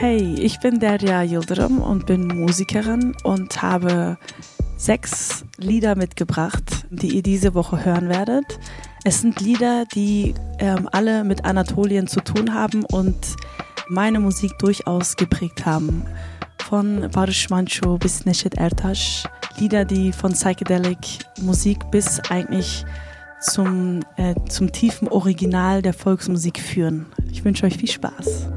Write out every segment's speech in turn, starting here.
Hey, ich bin Derya Yildirim und bin Musikerin und habe sechs Lieder mitgebracht, die ihr diese Woche hören werdet. Es sind Lieder, die ähm, alle mit Anatolien zu tun haben und meine Musik durchaus geprägt haben. Von Barış Manço bis Neşet Ertaş. Lieder, die von Psychedelic Musik bis eigentlich zum, äh, zum tiefen Original der Volksmusik führen. Ich wünsche euch viel Spaß.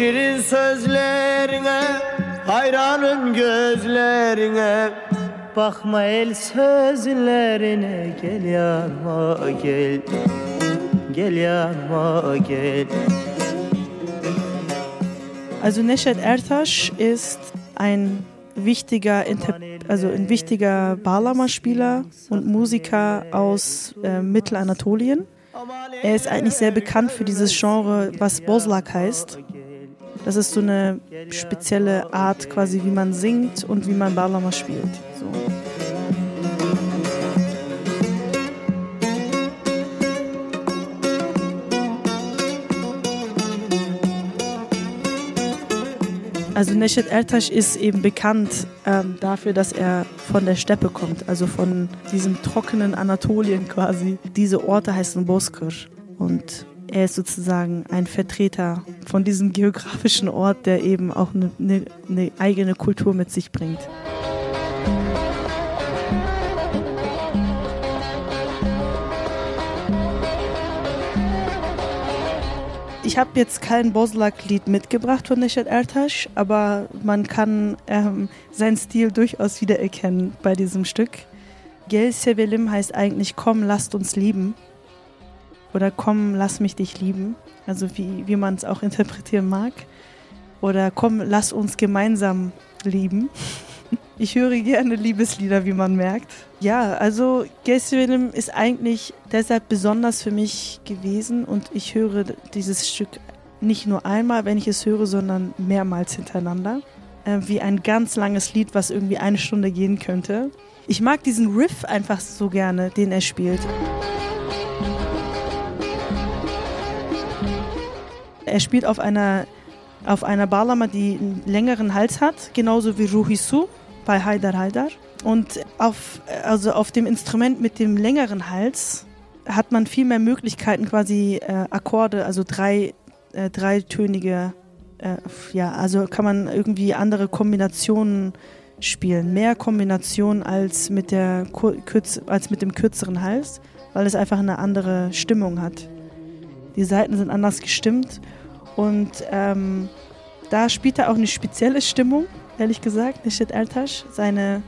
Şirin sözlerine hayranım gözlerine Bakma el sözlerine gel yanıma gel Gel yanıma gel Also Neşet Ertaş ist ein wichtiger, also ein wichtiger Bağlama-Spieler und Musiker aus äh, Mittelanatolien. Er ist eigentlich sehr bekannt für dieses Genre, was Bozlak heißt. Das ist so eine spezielle Art, quasi wie man singt und wie man Bağlama spielt. So. Also Neşet Ertaş ist eben bekannt ähm, dafür, dass er von der Steppe kommt, also von diesem trockenen Anatolien quasi. Diese Orte heißen Bozkır und er ist sozusagen ein Vertreter von diesem geografischen Ort, der eben auch eine, eine, eine eigene Kultur mit sich bringt. Ich habe jetzt kein Boslak-Lied mitgebracht von Neşet Ertaş, aber man kann ähm, seinen Stil durchaus wiedererkennen bei diesem Stück. Gel Sevelim heißt eigentlich Komm, lasst uns lieben oder Komm, lass mich dich lieben, also wie, wie man es auch interpretieren mag. Oder Komm, lass uns gemeinsam lieben. Ich höre gerne Liebeslieder, wie man merkt. Ja, also Gessevenim ist eigentlich deshalb besonders für mich gewesen und ich höre dieses Stück nicht nur einmal, wenn ich es höre, sondern mehrmals hintereinander. Äh, wie ein ganz langes Lied, was irgendwie eine Stunde gehen könnte. Ich mag diesen Riff einfach so gerne, den er spielt. Er spielt auf einer, auf einer Balama, die einen längeren Hals hat, genauso wie Ruhisu bei Haidar Haidar. Und auf, also auf dem Instrument mit dem längeren Hals hat man viel mehr Möglichkeiten, quasi äh, Akkorde, also drei, äh, dreitönige, äh, ja, also kann man irgendwie andere Kombinationen spielen. Mehr Kombinationen als mit, der, als mit dem kürzeren Hals, weil es einfach eine andere Stimmung hat. Die Seiten sind anders gestimmt und ähm, da spielt er auch eine spezielle Stimmung, ehrlich gesagt, Nishit Altash, seine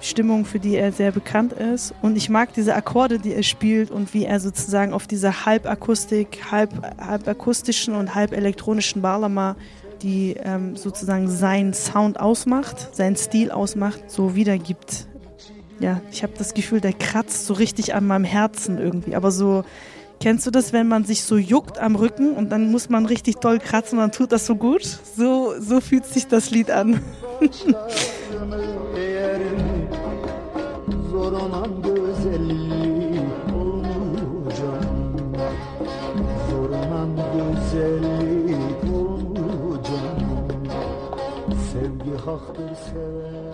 Stimmung, für die er sehr bekannt ist. Und ich mag diese Akkorde, die er spielt und wie er sozusagen auf dieser halbakustik, halb, halb akustischen und halb elektronischen Balama, die ähm, sozusagen seinen Sound ausmacht, seinen Stil ausmacht, so wiedergibt. Ja, ich habe das Gefühl, der kratzt so richtig an meinem Herzen irgendwie, aber so Kennst du das, wenn man sich so juckt am Rücken und dann muss man richtig doll kratzen und dann tut das so gut? So, so fühlt sich das Lied an.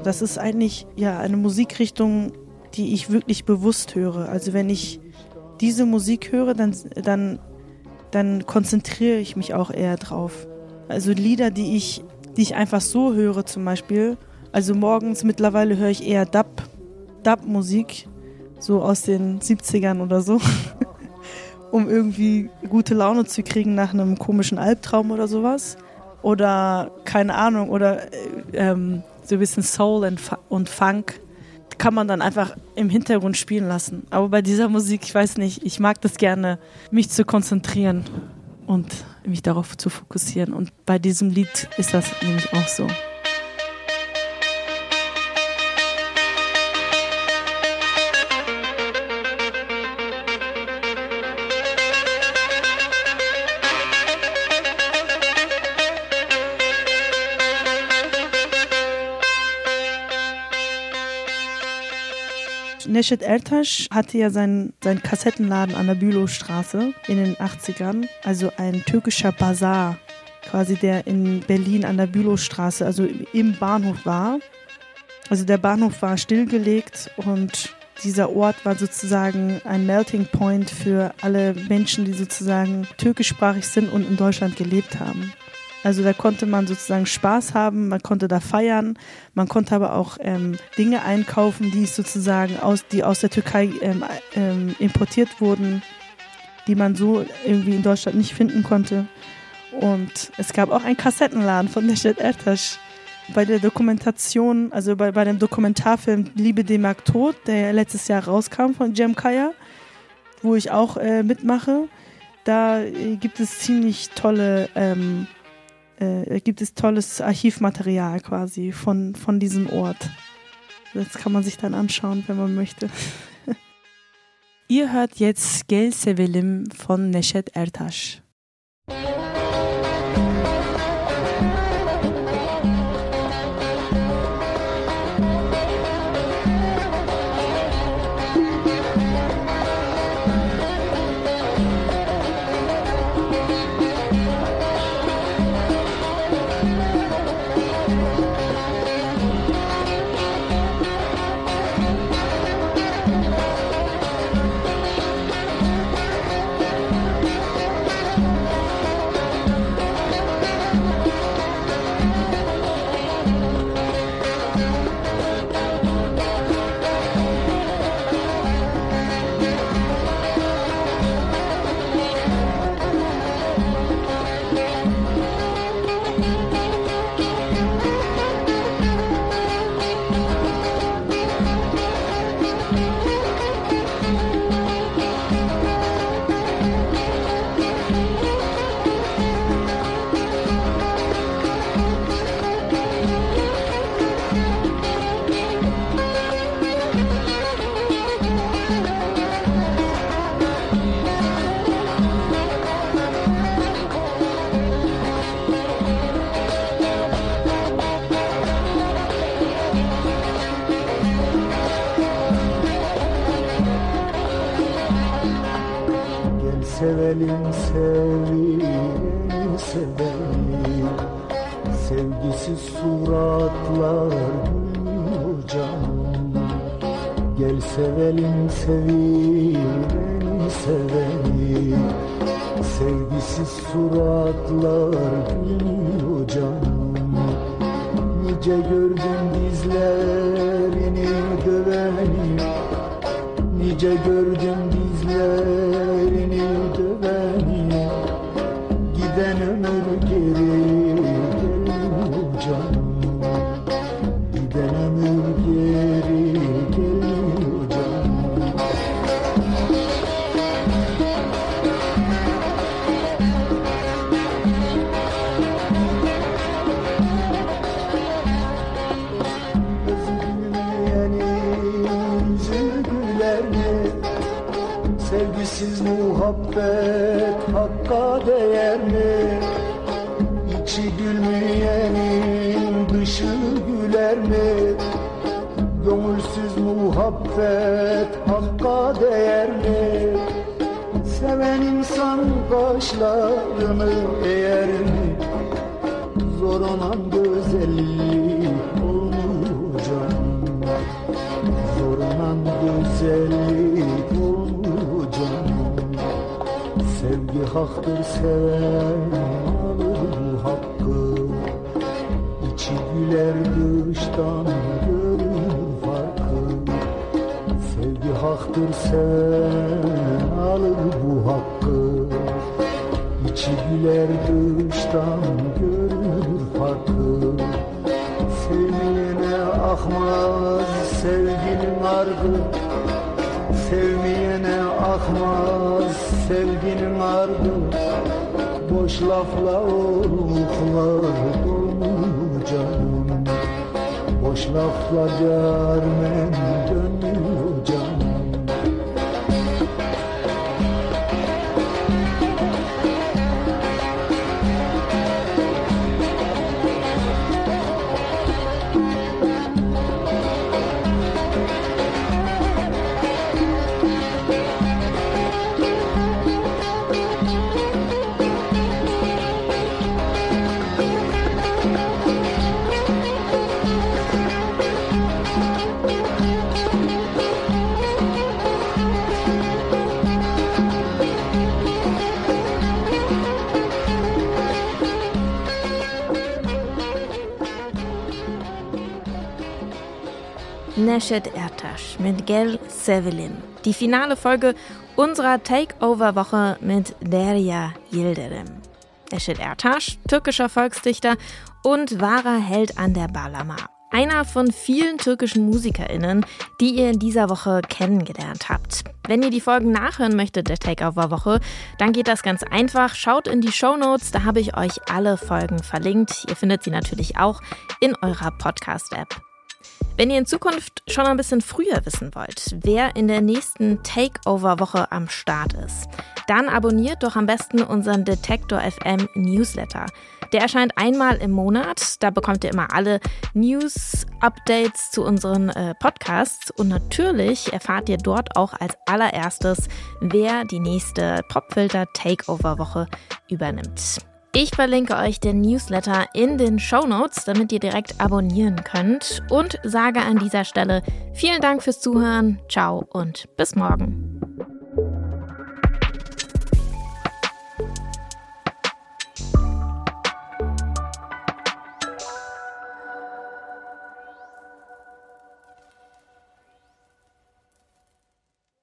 Das ist eigentlich ja eine Musikrichtung, die ich wirklich bewusst höre. Also wenn ich diese Musik höre, dann, dann, dann konzentriere ich mich auch eher drauf. Also Lieder, die ich, die ich einfach so höre zum Beispiel. Also morgens mittlerweile höre ich eher Dub, Dub-Musik, so aus den 70ern oder so, um irgendwie gute Laune zu kriegen nach einem komischen Albtraum oder sowas. Oder keine Ahnung, oder äh, ähm, so ein bisschen Soul und Funk kann man dann einfach im Hintergrund spielen lassen. Aber bei dieser Musik, ich weiß nicht, ich mag das gerne, mich zu konzentrieren und mich darauf zu fokussieren. Und bei diesem Lied ist das nämlich auch so. Neşet Ertaş hatte ja seinen, seinen Kassettenladen an der Bülowstraße in den 80ern, also ein türkischer Bazar, quasi der in Berlin an der Bülowstraße, also im Bahnhof war. Also der Bahnhof war stillgelegt und dieser Ort war sozusagen ein Melting Point für alle Menschen, die sozusagen türkischsprachig sind und in Deutschland gelebt haben. Also da konnte man sozusagen Spaß haben, man konnte da feiern, man konnte aber auch ähm, Dinge einkaufen, die sozusagen aus, die aus der Türkei ähm, ähm, importiert wurden, die man so irgendwie in Deutschland nicht finden konnte. Und es gab auch einen Kassettenladen von Necdet Ertaş. Bei der Dokumentation, also bei, bei dem Dokumentarfilm Liebe dem Mark Tod, der letztes Jahr rauskam von Cem Kaya, wo ich auch äh, mitmache, da äh, gibt es ziemlich tolle ähm, äh, gibt es tolles Archivmaterial quasi von, von diesem Ort. Das kann man sich dann anschauen, wenn man möchte. Ihr hört jetzt Gel Sevelim von Neşet Ertaş. Sevelim Sevgisiz suratlar canım Gel sevelim sevelim sevelim Sevgisiz suratlar canım Nice gördüm dizlerini döveni Nice gördüm dizlerini muhabbet hakka değer mi? İçi gülmeyenin dışı güler mi? Gönülsüz muhabbet hakka değer mi? Seven insan kaşlarını eğer mi? Zor olan güzellik olmuyor canım Zor olan güzellik haktır seven alır bu hakkı. İçi güler dıştan görür farkı. Sevgi haktır seven alır bu hakkı. İçi güler dıştan görür farkı. Sevmeyene akmaz sevginin ardı. Sevmeyene akmaz sevginin ardı Boş lafla oluklar dolmuyor canım. Boş lafla carmen dönmüyor Neshet Ertaş mit Gel Sevelin. Die finale Folge unserer Takeover-Woche mit Derya Yildirim. Neshet Ertaş, türkischer Volksdichter und wahrer Held an der Balama. Einer von vielen türkischen MusikerInnen, die ihr in dieser Woche kennengelernt habt. Wenn ihr die Folgen nachhören möchtet der Takeover-Woche, dann geht das ganz einfach. Schaut in die Show Notes, da habe ich euch alle Folgen verlinkt. Ihr findet sie natürlich auch in eurer Podcast-App. Wenn ihr in Zukunft schon ein bisschen früher wissen wollt, wer in der nächsten Takeover-Woche am Start ist, dann abonniert doch am besten unseren Detektor FM Newsletter. Der erscheint einmal im Monat. Da bekommt ihr immer alle News, Updates zu unseren äh, Podcasts. Und natürlich erfahrt ihr dort auch als allererstes, wer die nächste Popfilter Takeover Woche übernimmt. Ich verlinke euch den Newsletter in den Show Notes, damit ihr direkt abonnieren könnt und sage an dieser Stelle vielen Dank fürs Zuhören, ciao und bis morgen.